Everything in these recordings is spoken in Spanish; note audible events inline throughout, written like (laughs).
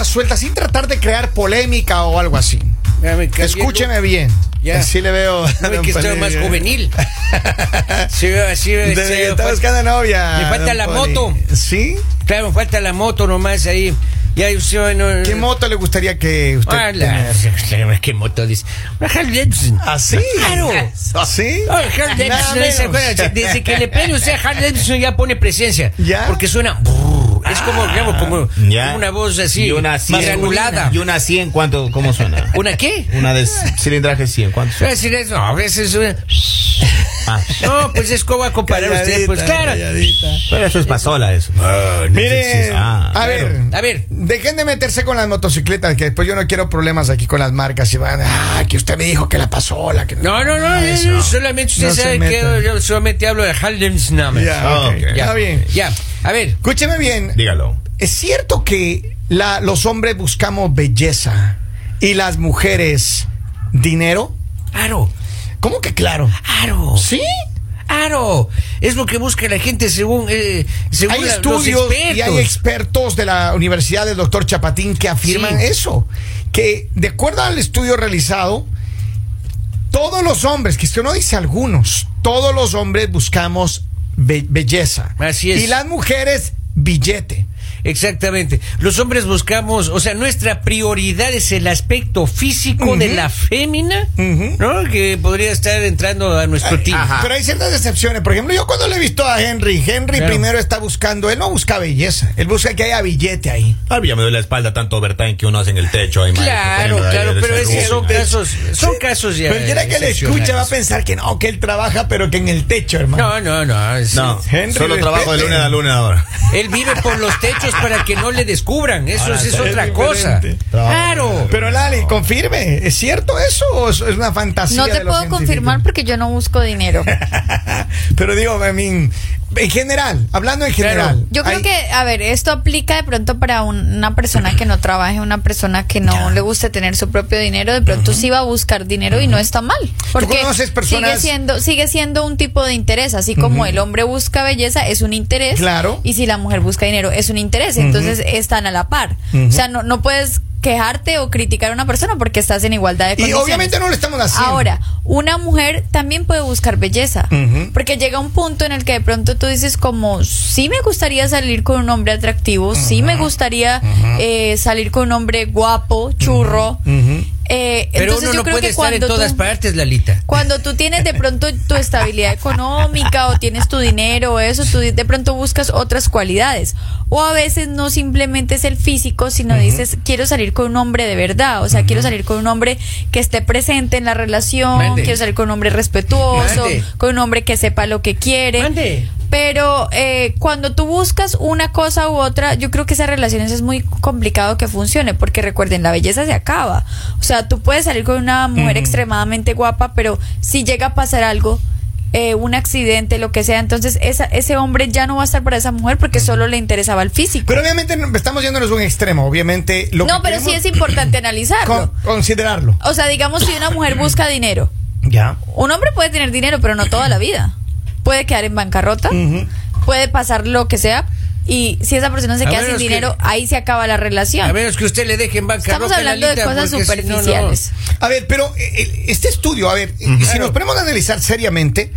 pregunta suelta, sin tratar de crear polémica o algo así. Escúcheme bien. Ya. Así le veo. No, es que estoy más juvenil. (laughs) Sí, sí, Desde sí, que está buscando novia. Me falta la Poli. moto. ¿Sí? Claro, me falta la moto nomás ahí. Ya usted no. ¿Qué moto le gustaría que usted Ah, la-? (laughs) ¿Qué moto dice? Una Harley Davidson. ¿Ah, sí? Claro. ¿Sí? Ah, Harley Nada Davidson, desde que le pone usted a Harley Davidson ya pone presencia. ¿Ya? Porque suena. brrr, Es como, digamos, como, una voz así. Y una 100. granulada. Y una 100, ¿cuánto, ¿cómo suena? (laughs) ¿Una qué? Una de cilindraje 100, ¿cuánto suena? decir eso. No, a veces suena. Ah, No, pues es como a comparar usted. Pues claro. calladita. pero eso es pasola, eso. Mire, Ah, a ver, A ver. dejen de meterse con las motocicletas, que después yo no quiero problemas aquí con las marcas y van, ah, que usted me dijo que la pasola, que No, no, no, Ah, yo- eso. yo solamente usted No sabe que yo solamente hablo de Davidson. Ya, Ah. Está bien. Ya, a ver. Escúcheme bien. Dígalo. ¿Es cierto que la- los hombres buscamos belleza y las mujeres dinero? Aro, ¿Cómo que claro? aro. ¿Sí? Aro. Es lo que busca la gente según, eh, según Hay la- estudios los y hay expertos. expertos de la Universidad del Doctor Chapatín que afirman Sí. eso. Que de acuerdo al estudio realizado, todos los hombres, que esto no dice algunos, todos los hombres buscamos be- belleza. Así es. Y las mujeres, billete. Exactamente. Los hombres buscamos, o sea, nuestra prioridad es el aspecto físico de la fémina. ¿no? Que podría estar entrando a nuestro team. ajá. Pero hay ciertas excepciones. Por ejemplo, yo cuando le he visto a Henry, Henry Claro. primero está buscando, él no busca belleza, él busca que haya billete ahí. Ah, ya me duele la espalda tanto overtime que uno hace en el techo. Ahí, Claro, claro, pero esos seguro. son casos, son casos ya. Pero el día que le escucha va a pensar que no, que él trabaja, pero que en el techo, hermano. No, no, no. es- No, Henry, solo trabajo de lunes a lunes ahora. Él vive por los techos para que no le descubran. Eso Ahora, es, es es otra diferente. cosa. Claro. Pero Lali, confirme, ¿es cierto eso o es es una fantasía? No te de puedo confirmar porque yo no busco dinero. (laughs) Pero digo, I mean, en general, hablando en general. Yo creo hay- que, a ver, esto aplica de pronto para un- una persona que no trabaje, una persona que no le guste tener su propio dinero, de pronto sí va a buscar dinero y no está mal. Porque conoces personas- sigue siendo, sigue siendo un tipo de interés, así como el hombre busca belleza, es un interés. Claro. Y si la mujer busca dinero, es un interés. Entonces están a la par. O sea, no, no puedes quejarte o criticar a una persona porque estás en igualdad de Y condiciones. obviamente no lo estamos haciendo. Ahora, una mujer también puede buscar belleza, porque llega un punto en el que de pronto tú dices como, sí me gustaría salir con un hombre atractivo, sí me gustaría eh, salir con un hombre guapo, churro. Eh, Pero entonces uno yo no creo puede que estar en todas tú, partes, Lalita. cuando tú tienes de pronto tu estabilidad económica o tienes tu dinero o eso, tú de pronto buscas otras cualidades. O a veces no simplemente es el físico, sino dices, quiero salir con un hombre de verdad. O sea, quiero salir con un hombre que esté presente en la relación, Mande. quiero salir con un hombre respetuoso, Mande. con un hombre que sepa lo que quiere. Mande. Pero eh, cuando tú buscas una cosa u otra, yo creo que esas relaciones es muy complicado que funcione, porque recuerden, la belleza se acaba. O sea, tú puedes salir con una mujer extremadamente guapa, pero si llega a pasar algo, eh, un accidente, lo que sea, entonces esa, ese hombre ya no va a estar para esa mujer porque solo le interesaba el físico. Pero obviamente estamos yéndonos a un extremo, obviamente. Lo no, que pero sí es importante analizarlo. con- considerarlo. O sea, digamos, si una mujer busca dinero, Ya. un hombre puede tener dinero, pero no toda la vida. Puede quedar en bancarrota, puede pasar lo que sea. Y si esa persona se A queda sin que- dinero, ahí se acaba la relación. A menos que usted le deje en bancarrota. Estamos hablando de cosas porque si no, no. superficiales. A ver, pero eh, eh, este estudio, a ver, eh, si nos ponemos a analizar seriamente,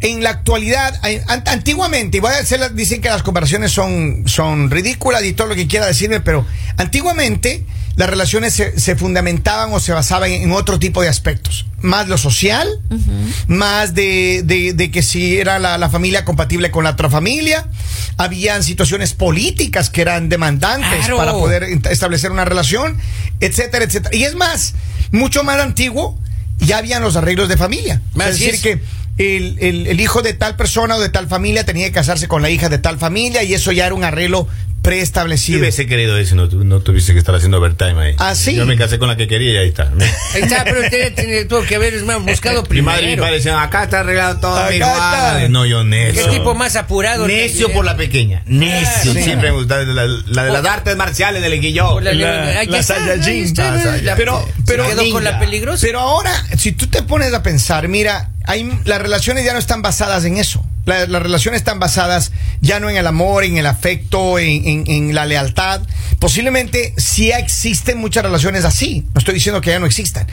en la actualidad, an- antiguamente, y voy a hacer, la- dicen que las comparaciones son, son ridículas y todo lo que quiera decirme, pero antiguamente las relaciones se, se fundamentaban o se basaban en, en otro tipo de aspectos. Más lo social, más de, de- de que si era la, la familia compatible con la otra familia, habían situaciones políticas que eran demandantes Claro. para poder establecer una relación, etcétera, etcétera. Y es más, mucho más antiguo, ya habían los arreglos de familia. Es decir, es. que el, el- el hijo de tal persona o de tal familia tenía que casarse con la hija de tal familia y eso ya era un arreglo Yo preestablecido. hubiese querido eso, no, no tuviese que estar haciendo overtime ahí. ¿Ah, sí? Yo me casé con la que quería y ahí está. Ahí (laughs) está, pero usted tiene- tuvo que haber más buscado Mi madre y mi primero. padre decían, acá está arreglado todo. Acá está. hágale". No, yo ¿Qué necio. tipo más apurado? Necio por la pequeña. Necio. Sí. Siempre me gustaba la, la de las artes marciales del Guilló. Por la- La- la Saiyajin. Pero- pero- quedó con la peligrosa. Pero ahora, si tú te pones a pensar, mira, hay, las relaciones ya no están basadas en eso. La- las relaciones están basadas ya no en el amor, en el afecto, en, en- en la lealtad. Posiblemente sí existen muchas relaciones así. No estoy diciendo que ya no existan.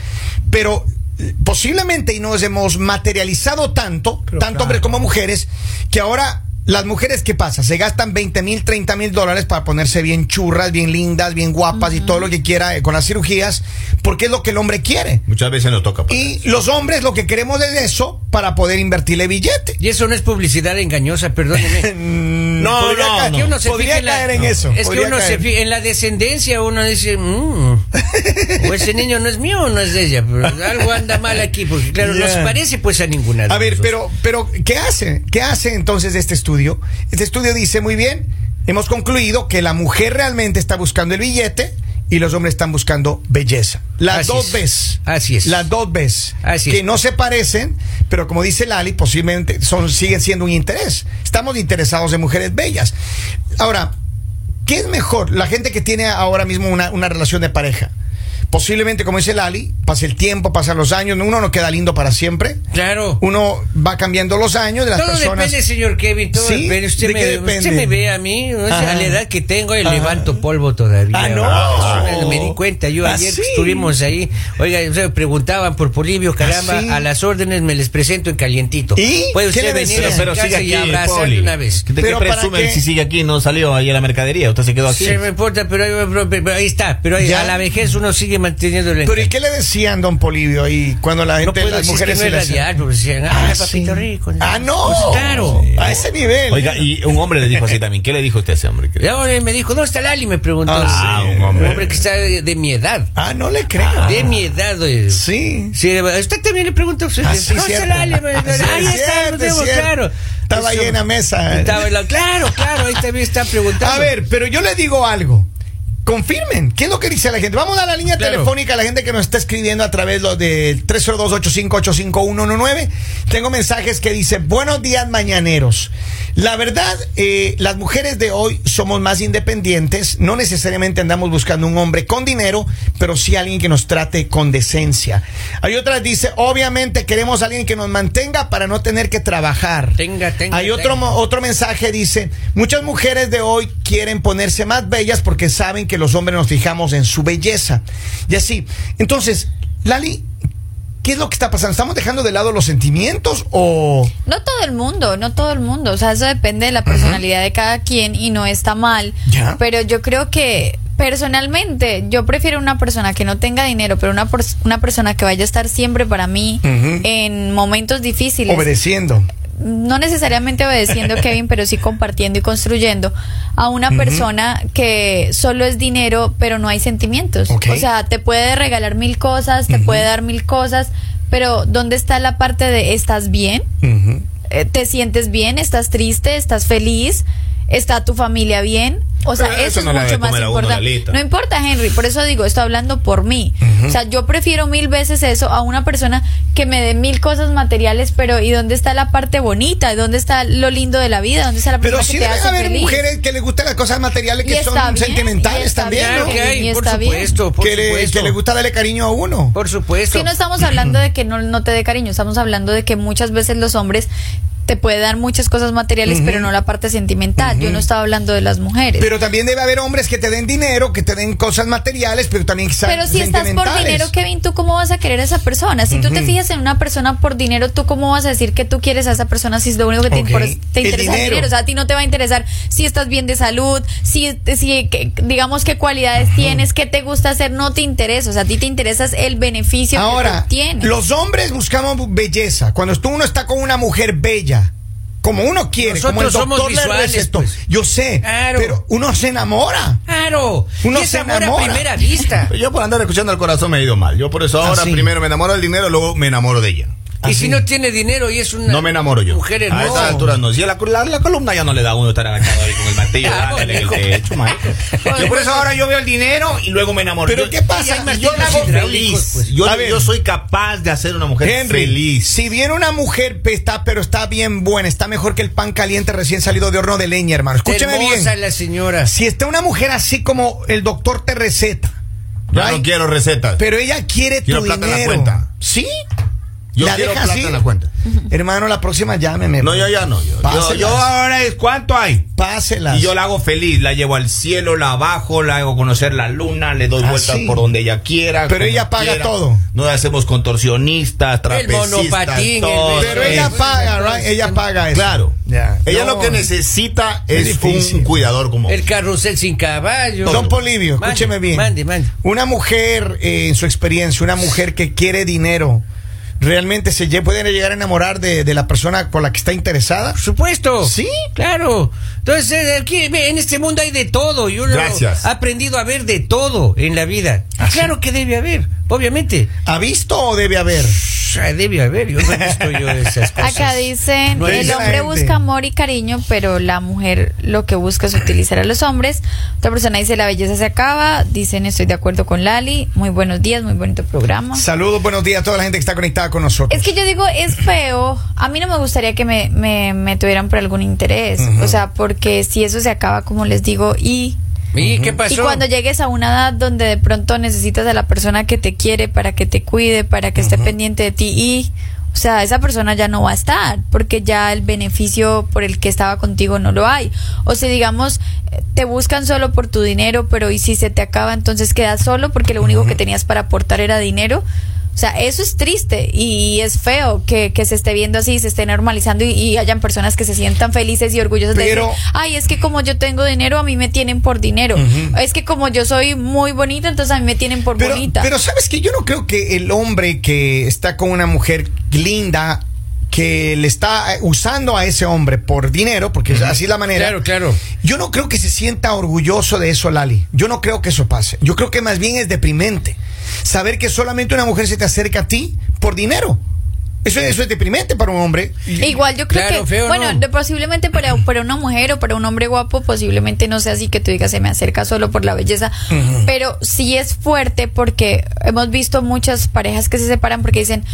Pero eh, posiblemente y nos hemos materializado tanto, Pero tanto claro. hombres como mujeres, que ahora las mujeres, ¿qué pasa? Se gastan 20 mil, 30 mil dólares para ponerse bien churras, bien lindas, bien guapas y todo lo que quiera eh, con las cirugías, porque es lo que el hombre quiere. Muchas veces nos toca. pagar. Y los hombres lo que queremos es eso para poder invertirle billete. Y eso no es publicidad engañosa, perdóneme. (laughs) No, Podría no, no. que uno se Podría fije en la- caer en no. eso. Es que uno se fija en la descendencia, uno dice, "Mm, o ese niño no es mío o no es de ella, pero algo anda mal aquí, porque claro, no se parece pues a ninguna de A ver, pero, pero, ¿qué hace? ¿Qué hace entonces este estudio? Este estudio dice muy bien, hemos concluido que la mujer realmente está buscando el billete y los hombres están buscando belleza. Las Así dos es. veces. Así es. Las dos veces. Así que es. no se parecen, pero como dice Lali, posiblemente son, siguen siendo un interés. Estamos interesados en mujeres bellas. Ahora, ¿qué es mejor? La gente que tiene ahora mismo una, una relación de pareja. Posiblemente, como dice Lali, pasa el tiempo, pasan los años, uno no queda lindo para siempre. Claro. Uno va cambiando los años de las Todo personas. depende, señor Kevin, todo ¿Sí? depende. Usted ¿De me, qué depende? usted me ve a mí, o sea, Ajá. a la edad que tengo, y Ajá. levanto polvo todavía. Ah, no. Me di cuenta, yo Ah, ayer sí. que estuvimos ahí, oiga, o sea, preguntaban por caramba, Ah, sí. a las órdenes me les presento en calientito. ¿Y? Puede ¿Qué usted venir a Pero, sigue y aquí, abrazarle Poli. una vez. ¿De qué Pero ¿para presume qué? si sigue aquí no salió ahí a la mercadería? Usted se quedó aquí. Sí, no me importa, pero, ahí está. Pero a la vejez uno sigue manteniendo el Pero ¿y qué le decían, don Polivio, ahí cuando la No gente, puedo las mujeres que no se es le hacían? radial, porque decían, ah, Ah, papito sí. rico. Ah, no. Pues claro. A ese nivel. Oiga, y un hombre le dijo así también. ¿Qué le dijo usted a ese hombre? Y ahora me dijo, ¿dónde está Lali? Me preguntó. Ah, sí, un hombre. que está de, de mi edad. Ah, no le creo. De mi edad. eh. Sí. Sí, usted también le preguntó. Usted, Ah, sí, ¿Dónde está. Lali? Ah, sí, Ahí es está, lo tengo claro. Estaba Eso- ahí en la mesa. Estaba claro, claro, ahí también está preguntando. A ver, pero yo le digo algo. Confirmen, ¿qué es lo que dice la gente? Vamos a dar la línea Claro. telefónica a la gente que nos está escribiendo a través del 302-858-5119. Tengo mensajes que dice, buenos días mañaneros. La verdad, eh, las mujeres de hoy somos más independientes, no necesariamente andamos buscando un hombre con dinero, pero sí alguien que nos trate con decencia. Hay otras dice, obviamente queremos a alguien que nos mantenga para no tener que trabajar. Tenga, tenga, Hay otro, tenga. otro mensaje dice, muchas mujeres de hoy quieren ponerse más bellas porque saben que los hombres nos fijamos en su belleza. Y así. Entonces, Lali, ¿qué es lo que está pasando? ¿Estamos dejando de lado los sentimientos o... No todo el mundo, no todo el mundo. O sea, eso depende de la personalidad de cada quien y no está mal. Ya. Pero yo creo que personalmente yo prefiero una persona que no tenga dinero, pero una, una persona que vaya a estar siempre para mí en momentos difíciles. Obedeciendo. No necesariamente obedeciendo Kevin, pero sí compartiendo y construyendo a una persona que solo es dinero, pero no hay sentimientos. O sea, te puede regalar mil cosas, te puede dar mil cosas, pero ¿dónde está la parte de estás bien? Eh, ¿Te sientes bien? ¿Estás triste? ¿Estás feliz? ¿Está tu familia bien? O sea, Pero eso, eso es no mucho debe más importante. No importa, Henry, por eso digo, estoy hablando por mí. O sea, yo prefiero mil veces eso a una persona que me dé mil cosas materiales, pero ¿y dónde está la parte bonita? ¿Dónde está lo lindo de la vida? ¿Dónde está la Pero persona sí deben hace haber feliz? mujeres que les gustan las cosas materiales que son bien, sentimentales también, bien, ¿no? Claro que hay, Y por está bien. supuesto, por Que le, que le gusta darle cariño a uno. Por supuesto. Sí, no estamos hablando de que no, no te dé cariño, estamos hablando de que muchas veces los hombres te puede dar muchas cosas materiales, pero no la parte sentimental. Yo no estaba hablando de las mujeres. Pero también debe haber hombres que te den dinero, que te den cosas materiales, pero también que Pero si estás por dinero, Kevin, ¿tú cómo vas a querer a esa persona? Si tú te fijas en una persona por dinero, ¿tú cómo vas a decir que tú quieres a esa persona si es lo único que te, interesa el dinero. dinero? O sea, a ti no te va a interesar si estás bien de salud, si, si que- digamos qué cualidades tienes, qué te gusta hacer, no te interesa. O sea, a ti te interesa el beneficio que Ahora, tú tienes. los hombres buscamos belleza. Cuando tú uno está con una mujer bella, como uno quiere, como el Nosotros somos doctor le visuales, recetó. pues. Yo sé, Claro. pero uno se enamora. Claro. Uno se amor enamora. a primera vista. (laughs) Yo por andar escuchando al corazón me he ido mal. Yo por eso ahora Ah, sí. primero me enamoro del dinero, luego me enamoro de ella. Y ¿Ah, si sí? no tiene dinero y es una No me enamoro yo. mujer A hermosa. esa altura no. Si la, la, la columna ya no le da a uno estar agachado ahí con el martillo (laughs) dándole en el techo. Yo por eso ahora yo veo el dinero y luego me enamoro. Pero Yo- ¿qué pasa? y Yo la hago feliz. pues. Yo, A yo soy capaz de hacer una mujer Henry, feliz. si viene una mujer está, pero está bien buena, está mejor que el pan caliente recién salido de horno de leña, hermano. Escúcheme hermosa bien. la señora. Si está una mujer así como el doctor te receta, Yo right? no quiero recetas. pero ella quiere Quiero tu plata en la dinero. cuenta. ¿Sí? Yo la deja plata así. en la cuenta. Hermano, la próxima llámeme. No, yo ya no. Yo, yo, Páselas. yo ahora es cuánto hay. Páselas. Y yo la hago feliz, la llevo al cielo, la bajo, la hago conocer la luna, le doy Ah, vueltas sí. por donde ella quiera. Pero ella paga quiera. todo. No hacemos contorsionistas, trapecistas, monopatín, el todo. beso. Pero ella paga, right? Ella paga eso. Claro. Ya. Ella No. lo que necesita Es un cuidador como El carrusel sin caballo. Don Polivio, Mande, escúcheme bien. Mande, mande. Una mujer, eh, en su experiencia, una mujer que quiere dinero, ¿realmente se lle- puede llegar a enamorar de, de la persona con la que está interesada? Por supuesto. Sí. Claro. Entonces, eh, aquí en este mundo hay de todo. Yo lo- Gracias. he aprendido a ver de todo en la vida. ¿Ah, claro que debe haber, obviamente. ¿Ha visto o debe haber? Ah, Debe haber, yo no he visto yo (laughs) esas cosas. Acá dicen, No el hombre gente. busca amor y cariño, pero la mujer lo que busca es utilizar a los hombres. Otra persona dice, la belleza se acaba. Dicen, estoy de acuerdo con Lali. Muy buenos días, muy bonito programa. Saludos, buenos días a toda la gente que está conectada con nosotros. Es que yo digo, es feo. A mí no me gustaría que me, me, me tuvieran por algún interés. O sea, porque si eso se acaba, como les digo, y ¿Y qué pasó? Y cuando llegues a una edad donde de pronto necesitas a la persona que te quiere para que te cuide, para que esté pendiente de ti y, o sea, esa persona ya no va a estar porque ya el beneficio por el que estaba contigo no lo hay. O si digamos, te buscan solo por tu dinero, pero y si se te acaba, entonces quedas solo porque lo único que tenías para aportar era dinero. O sea, eso es triste y es feo que, que se esté viendo así, se esté normalizando y, y hayan personas que se sientan felices y orgullosas Pero- de decir, ay, es que como yo tengo dinero, a mí me tienen por dinero. Es que como yo soy muy bonita, entonces a mí me tienen por Pero, bonita. pero sabes que yo no creo que el hombre que está con una mujer linda que le está eh, usando a ese hombre por dinero, porque así es la manera. Claro, claro. Yo no creo que se sienta orgulloso de eso, Lali. Yo no creo que eso pase. Yo creo que más bien es deprimente. Saber que solamente una mujer se te acerca a ti por dinero. Eso, eso es deprimente para un hombre. Igual yo creo Claro, que, feo, bueno, ¿no? posiblemente para, para una mujer o para un hombre guapo, posiblemente no sea así que tú digas se me acerca solo por la belleza, pero sí es fuerte porque hemos visto muchas parejas que se separan porque dicen,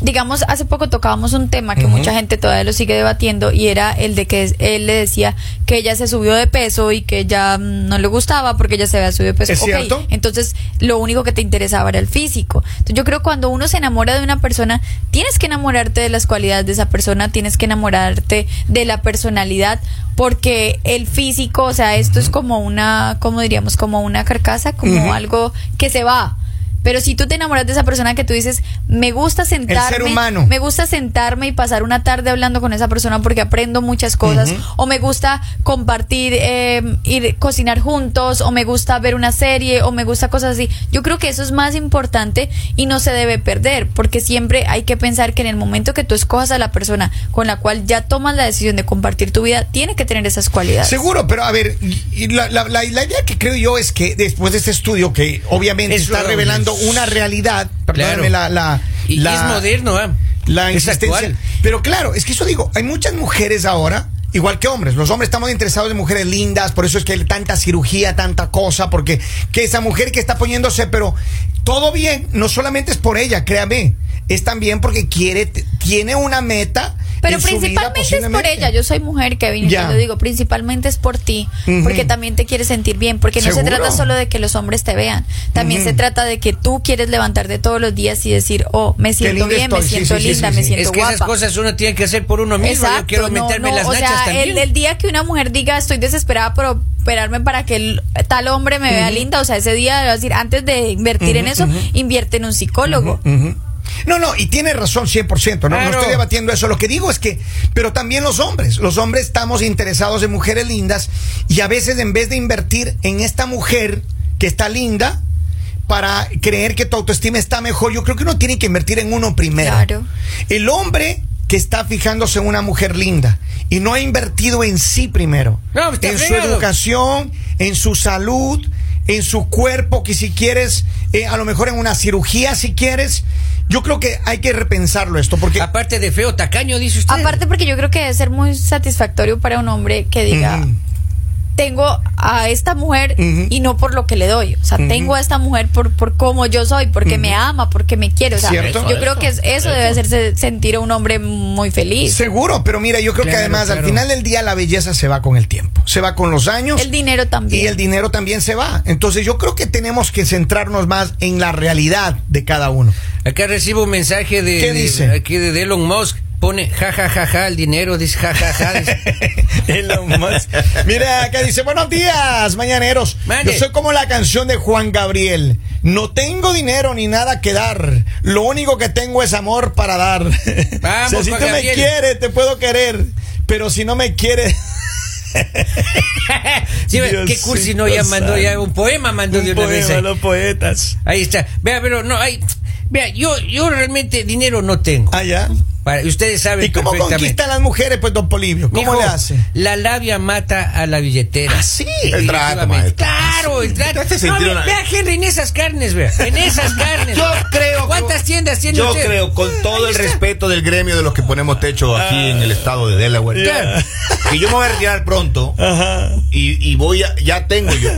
digamos, hace poco tocábamos un tema que mucha gente todavía lo sigue debatiendo y era el de que él le decía que ella se subió de peso y que ya mm, no le gustaba porque ella se había subido de peso. ¿Es Ok, cierto? entonces, lo único que te interesaba era el físico. Entonces, yo creo que cuando uno se enamora de una persona, tienes que enamorarte de las cualidades de esa persona, tienes que enamorarte de la personalidad, porque el físico, o sea, esto es como una, como diríamos, como una carcasa, como algo que se va. Pero si tú te enamoras de esa persona que tú dices, me gusta sentarme, ser humano. me gusta sentarme y pasar una tarde hablando con esa persona porque aprendo muchas cosas, o me gusta compartir, eh, ir cocinar juntos, o me gusta ver una serie, o me gusta cosas así. Yo creo que eso es más importante y no se debe perder, porque siempre hay que pensar que en el momento que tú escojas a la persona con la cual ya tomas la decisión de compartir tu vida, tiene que tener esas cualidades. Seguro, pero a ver, la, la- la- la idea que creo yo es que después de este estudio, que obviamente Es está lo- una realidad, perdóname la, la, Y la- es moderno, ¿ah? la insistencia. Pero claro, es que eso digo, hay muchas mujeres ahora, igual que hombres. Los hombres estamos interesados en mujeres lindas, por eso es que hay tanta cirugía, tanta cosa, porque que esa mujer que está poniéndose, pero todo bien, no solamente es por ella, créame, es también porque quiere, tiene una meta. Pero en su vida, principalmente es por ella. Yo soy mujer, Kevin, y Ya. te lo digo, principalmente es por ti, porque también te quieres sentir bien, porque no se trata solo de que los hombres te vean, también se trata de que tú quieres levantarte todos los días y decir, oh, me siento bien, me estoy. Siento sí, sí, linda, sí, me siento Es que guapa. esas cosas uno tiene que hacer por uno mismo. Yo quiero no, meterme no, las o sea, también. el, el día que una mujer diga estoy desesperada por operarme para que el- tal hombre me vea linda, o sea, ese día, decir, antes de invertir en eso, invierte en un psicólogo. No, no, y tiene razón 100%, no, no estoy debatiendo eso. Lo que digo es que, pero también los hombres, los hombres estamos interesados en mujeres lindas y a veces en vez de invertir en esta mujer que está linda para creer que tu autoestima está mejor, yo creo que uno tiene que invertir en uno primero. Claro. El hombre que está fijándose en una mujer linda y no ha invertido en sí primero, No, está en su educación, en su salud, en su cuerpo, que si quieres, eh, a lo mejor en una cirugía si quieres, Yo creo que hay que repensarlo esto, porque Aparte de feo, tacaño, dice usted. Aparte porque yo creo que debe ser muy satisfactorio para un hombre que diga. Tengo a esta mujer y no por lo que le doy. O sea, tengo a esta mujer por, por cómo yo soy, porque me ama, porque me quiere. O sea, ¿Cierto? yo creo que es- eso debe hacerse sentir a un hombre muy feliz. seguro, pero mira, yo creo que Claro, además al final del día la belleza se va con el tiempo, se va con los años. El dinero también. Y el dinero también se va. Entonces yo creo que tenemos que centrarnos más en la realidad de cada uno. Acá recibo un mensaje de, ¿Qué de- dice? aquí de Elon Musk. Pone ja ja ja ja el dinero, dice ja ja ja. dice. (laughs) Elon Musk. Mira, acá dice, buenos días, mañaneros. Yo soy como la canción de Juan Gabriel. No tengo dinero ni nada que dar. Lo único que tengo es amor para dar. (laughs) Vamos, si Juan tú me quieres, te puedo querer. Pero si no me quieres... (laughs) Sí, qué cursi, no, ya mandó ya un poema, mandó de Un una vez. poema, ahí. los poetas. Ahí está. Vea, pero no, hay. Vea, yo, yo realmente dinero no tengo. Ah, ya. Para- ustedes saben ¿Y cómo conquistan las mujeres, pues, don Polivio? ¿Cómo le hace? La labia mata a la billetera. Ah, sí. El trato, maestro. Claro, el trato. Te hace No, ve- una- vea, Henry, en esas carnes, vea. En esas carnes. Yo creo. ¿Cuántas tiendas tiene Yo usted? creo, con todo el respeto del gremio de los que ponemos techo aquí en el estado de Delaware, Claro. que yo me voy a retirar pronto Ajá. y, y voy a, ya tengo yo,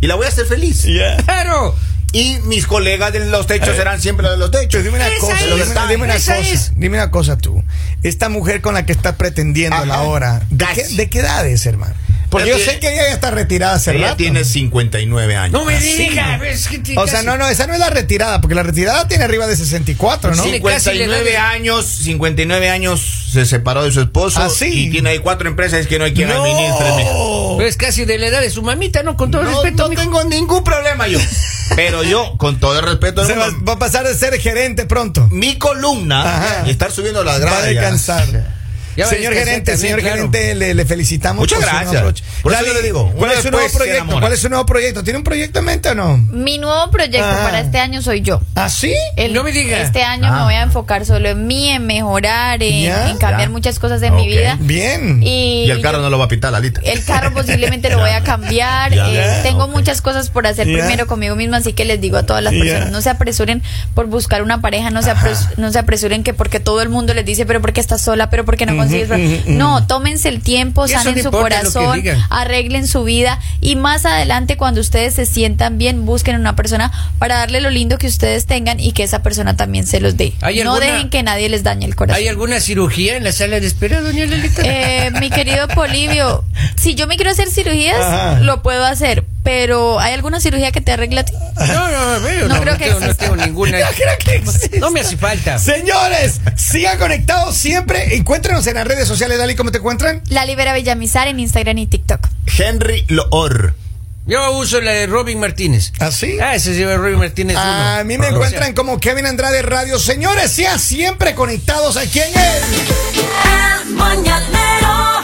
y la voy a hacer feliz. Ya. Claro. Y mis colegas de los techos serán siempre los de los techos. Dime una cosa, es, dime, una- dime una esa cosa, es. dime una cosa tú. Esta mujer con la que estás pretendiendo Ajá. ahora, ¿de qué, de qué edad es, hermano? Porque yo sé que ella ya está retirada hace Ella rato. tiene 59 años. No me sí. diga. es que te- O sea, casi- no, no, esa no es la retirada, porque la retirada tiene arriba de 64, ¿no? Sí. 59 casi años, 59 años se separó de su esposo ¿Ah, sí? y tiene ahí cuatro empresas es que no hay quien No. administre. mijo. Pues casi de la edad de su mamita, ¿no? Con todo el No, respeto. no mijo. tengo ningún problema yo. (laughs) Pero yo, con todo el respeto del Se va, mundo, va a pasar de ser gerente pronto. mi columna Ajá. y estar subiendo las Va a gradas. ya. descansar. Señor gerente, también, señor claro. gerente, le, le felicitamos. Muchas por gracias. Por eso le digo, ¿cuál es su nuevo proyecto? ¿Cuál es su nuevo proyecto? ¿Tiene un proyecto en mente o no? Mi nuevo proyecto Ajá. para este año soy yo. ¿Ah, sí? El- No me diga. Este año Ah. me voy a enfocar solo en mí, en mejorar, en, cambiar Ya. muchas cosas de mi vida. Bien. Y, Y el carro no lo va a pitar, Lalita. el carro posiblemente (laughs) lo voy a cambiar. Ya. Eh, Ya. tengo muchas cosas por hacer Ya. primero conmigo misma, así que les digo a todas las Ya. personas, no se apresuren por buscar una pareja, no se, apres- no se apresuren que porque todo el mundo les dice, pero porque estás sola, pero porque no consigues. No, tómense el tiempo, sanen su corazón, arreglen su vida y más adelante cuando ustedes se sientan bien, busquen una persona para darle lo lindo que ustedes tengan y que esa persona también se los dé. ¿Hay No alguna- dejen que nadie les dañe el corazón. ¿Hay alguna cirugía en la sala de espera, doña Lelita? Eh, mi querido Polivio, si yo me quiero hacer cirugías, Ajá. lo puedo hacer, pero ¿hay alguna cirugía que te arregle a ti? No, no, no, No no, creo no que no tengo ninguna. (laughs) No creo que exista. No me hace falta. Señores, sigan conectados siempre. Encuéntrenos en las redes sociales, Dali, ¿cómo te encuentran? La Libera Villamizar en Instagram y TikTok. Henry Loor. Yo uso la de Robin Martínez. ¿Ah, sí? Ah, ese lleva Robin Martínez. A uno. mí me sea, encuentran como Kevin Andrade Radio. Señores, sean siempre conectados aquí en el... El mañanero